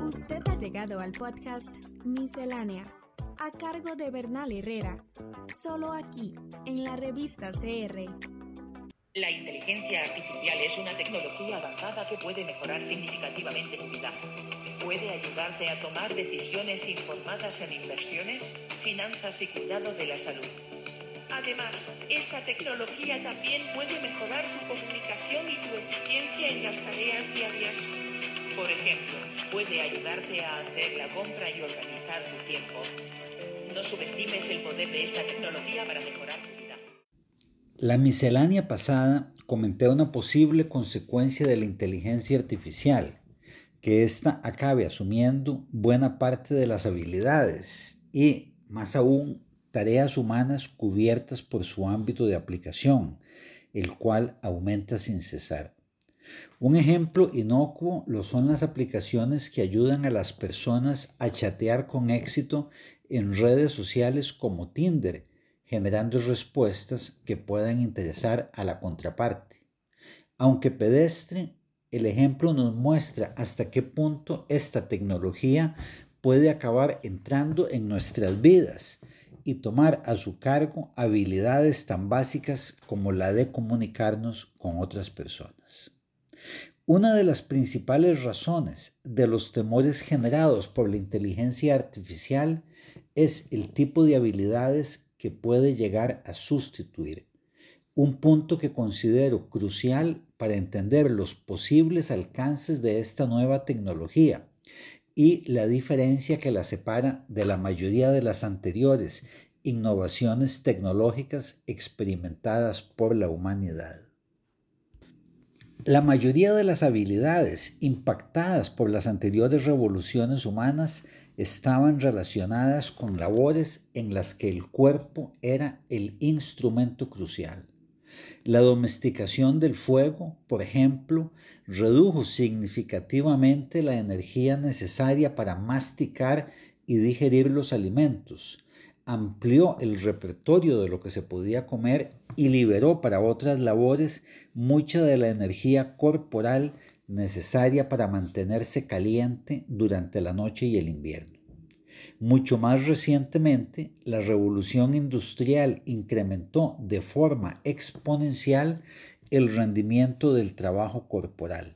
Usted ha llegado al podcast Miscelánea, a cargo de Bernal Herrera, solo aquí, en la revista CR. La inteligencia artificial es una tecnología avanzada que puede mejorar significativamente tu vida. Puede ayudarte a tomar decisiones informadas en inversiones, finanzas y cuidado de la salud. Además, esta tecnología también puede mejorar tu comunicación y tu eficiencia en las tareas diarias. Por ejemplo, puede ayudarte a hacer la compra y organizar tu tiempo. No subestimes el poder de esta tecnología para mejorar tu vida. La miscelánea pasada comenté una posible consecuencia de la inteligencia artificial, que ésta acabe asumiendo buena parte de las habilidades y, más aún, tareas humanas cubiertas por su ámbito de aplicación, el cual aumenta sin cesar. Un ejemplo inocuo lo son las aplicaciones que ayudan a las personas a chatear con éxito en redes sociales como Tinder, generando respuestas que puedan interesar a la contraparte. Aunque pedestre, el ejemplo nos muestra hasta qué punto esta tecnología puede acabar entrando en nuestras vidas y tomar a su cargo habilidades tan básicas como la de comunicarnos con otras personas. Una de las principales razones de los temores generados por la inteligencia artificial es el tipo de habilidades que puede llegar a sustituir, un punto que considero crucial para entender los posibles alcances de esta nueva tecnología y la diferencia que la separa de la mayoría de las anteriores innovaciones tecnológicas experimentadas por la humanidad. La mayoría de las habilidades impactadas por las anteriores revoluciones humanas estaban relacionadas con labores en las que el cuerpo era el instrumento crucial. La domesticación del fuego, por ejemplo, redujo significativamente la energía necesaria para masticar y digerir los alimentos, amplió el repertorio de lo que se podía comer y liberó para otras labores mucha de la energía corporal necesaria para mantenerse caliente durante la noche y el invierno. Mucho más recientemente, la revolución industrial incrementó de forma exponencial el rendimiento del trabajo corporal.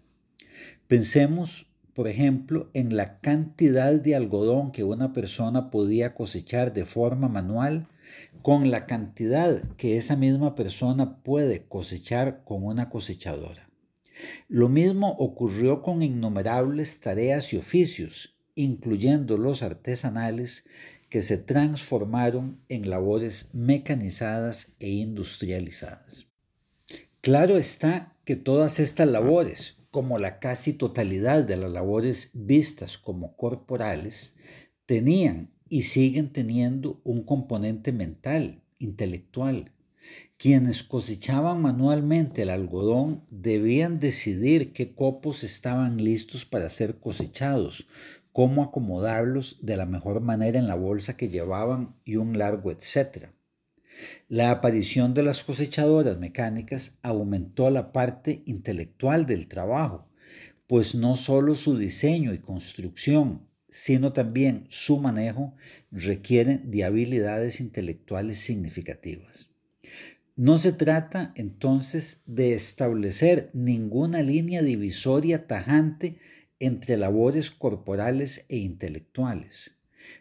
Pensemos, por ejemplo, en la cantidad de algodón que una persona podía cosechar de forma manual con la cantidad que esa misma persona puede cosechar con una cosechadora. Lo mismo ocurrió con innumerables tareas y oficios incluyendo los artesanales, que se transformaron en labores mecanizadas e industrializadas. Claro está que todas estas labores, como la casi totalidad de las labores vistas como corporales, tenían y siguen teniendo un componente mental, intelectual. Quienes cosechaban manualmente el algodón debían decidir qué copos estaban listos para ser cosechados, cómo acomodarlos de la mejor manera en la bolsa que llevaban y un largo etcétera. La aparición de las cosechadoras mecánicas aumentó la parte intelectual del trabajo, pues no solo su diseño y construcción, sino también su manejo requieren de habilidades intelectuales significativas. No se trata entonces de establecer ninguna línea divisoria tajante entre labores corporales e intelectuales.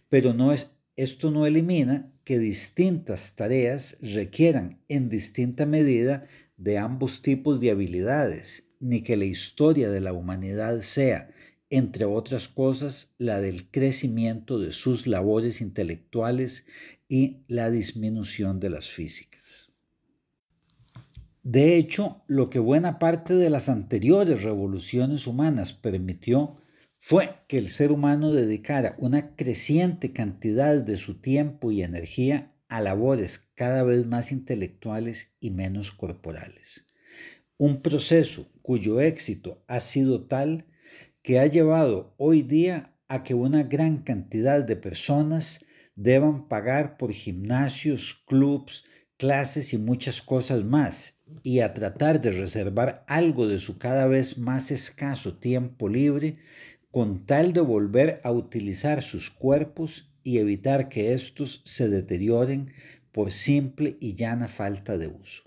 Pero no es, esto no elimina que distintas tareas requieran en distinta medida de ambos tipos de habilidades, ni que la historia de la humanidad sea, entre otras cosas, la del crecimiento de sus labores intelectuales y la disminución de las físicas. De hecho, lo que buena parte de las anteriores revoluciones humanas permitió fue que el ser humano dedicara una creciente cantidad de su tiempo y energía a labores cada vez más intelectuales y menos corporales. Un proceso cuyo éxito ha sido tal que ha llevado hoy día a que una gran cantidad de personas deban pagar por gimnasios, clubs, clases y muchas cosas más, y a tratar de reservar algo de su cada vez más escaso tiempo libre con tal de volver a utilizar sus cuerpos y evitar que éstos se deterioren por simple y llana falta de uso.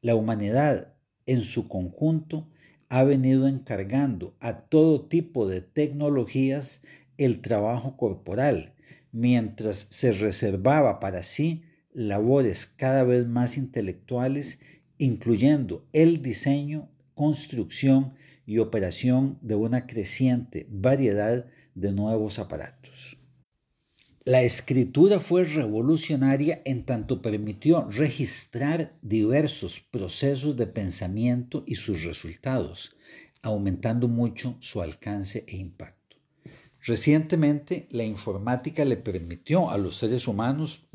La humanidad en su conjunto ha venido encargando a todo tipo de tecnologías el trabajo corporal, mientras se reservaba para sí labores cada vez más intelectuales, incluyendo el diseño, construcción y operación de una creciente variedad de nuevos aparatos. La escritura fue revolucionaria en tanto permitió registrar diversos procesos de pensamiento y sus resultados, aumentando mucho su alcance e impacto. Recientemente, la informática le permitió a los seres humanos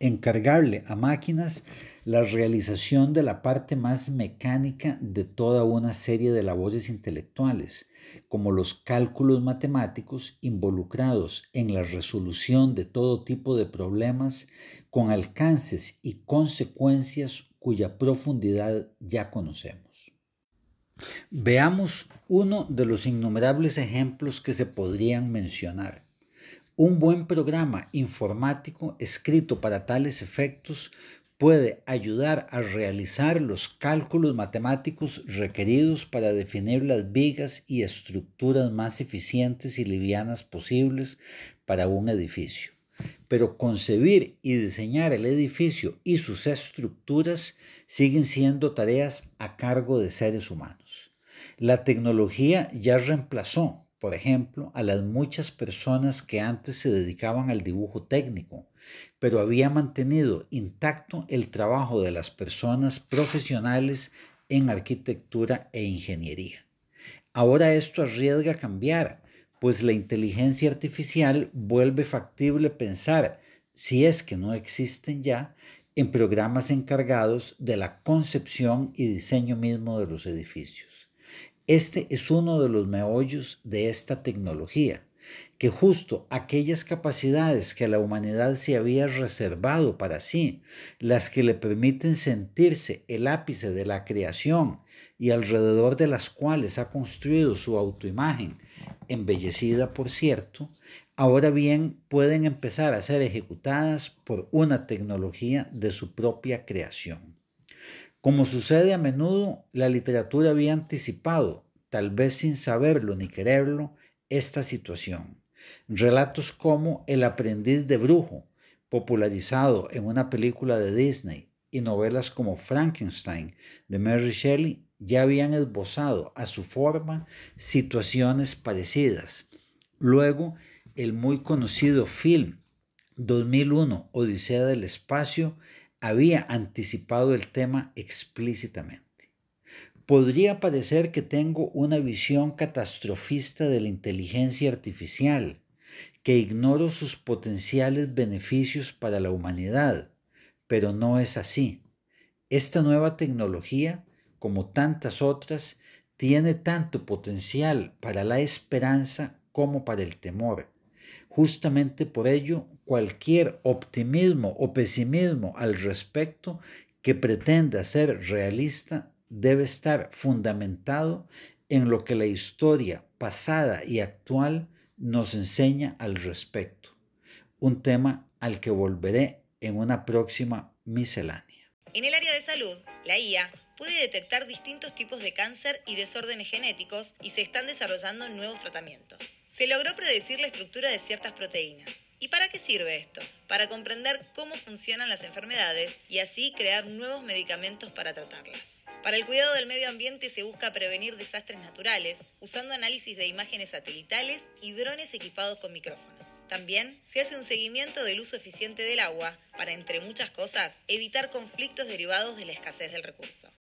encargarle a máquinas la realización de la parte más mecánica de toda una serie de labores intelectuales, como los cálculos matemáticos involucrados en la resolución de todo tipo de problemas con alcances y consecuencias cuya profundidad ya conocemos. Veamos uno de los innumerables ejemplos que se podrían mencionar. Un buen programa informático escrito para tales efectos puede ayudar a realizar los cálculos matemáticos requeridos para definir las vigas y estructuras más eficientes y livianas posibles para un edificio. Pero concebir y diseñar el edificio y sus estructuras siguen siendo tareas a cargo de seres humanos. La tecnología ya reemplazó por ejemplo, a las muchas personas que antes se dedicaban al dibujo técnico, pero había mantenido intacto el trabajo de las personas profesionales en arquitectura e ingeniería. Ahora esto arriesga a cambiar, pues la inteligencia artificial vuelve factible pensar, si es que no existen ya, en programas encargados de la concepción y diseño mismo de los edificios. Este es uno de los meollos de esta tecnología, que justo aquellas capacidades que la humanidad se había reservado para sí, las que le permiten sentirse el ápice de la creación y alrededor de las cuales ha construido su autoimagen, embellecida por cierto, ahora bien pueden empezar a ser ejecutadas por una tecnología de su propia creación. Como sucede a menudo, la literatura había anticipado, tal vez sin saberlo ni quererlo, esta situación. Relatos como El aprendiz de brujo, popularizado en una película de Disney, y novelas como Frankenstein de Mary Shelley ya habían esbozado a su forma situaciones parecidas. Luego, el muy conocido film 2001 Odisea del Espacio había anticipado el tema explícitamente. Podría parecer que tengo una visión catastrofista de la inteligencia artificial, que ignoro sus potenciales beneficios para la humanidad, pero no es así. Esta nueva tecnología, como tantas otras, tiene tanto potencial para la esperanza como para el temor. Justamente por ello cualquier optimismo o pesimismo al respecto que pretenda ser realista debe estar fundamentado en lo que la historia pasada y actual nos enseña al respecto, un tema al que volveré en una próxima miscelánea. En el área de salud, la IA puede detectar distintos tipos de cáncer y desórdenes genéticos y se están desarrollando nuevos tratamientos. Se logró predecir la estructura de ciertas proteínas. ¿Y para qué sirve esto? Para comprender cómo funcionan las enfermedades y así crear nuevos medicamentos para tratarlas. Para el cuidado del medio ambiente se busca prevenir desastres naturales usando análisis de imágenes satelitales y drones equipados con micrófonos. También se hace un seguimiento del uso eficiente del agua para, entre muchas cosas, evitar conflictos derivados de la escasez del recurso.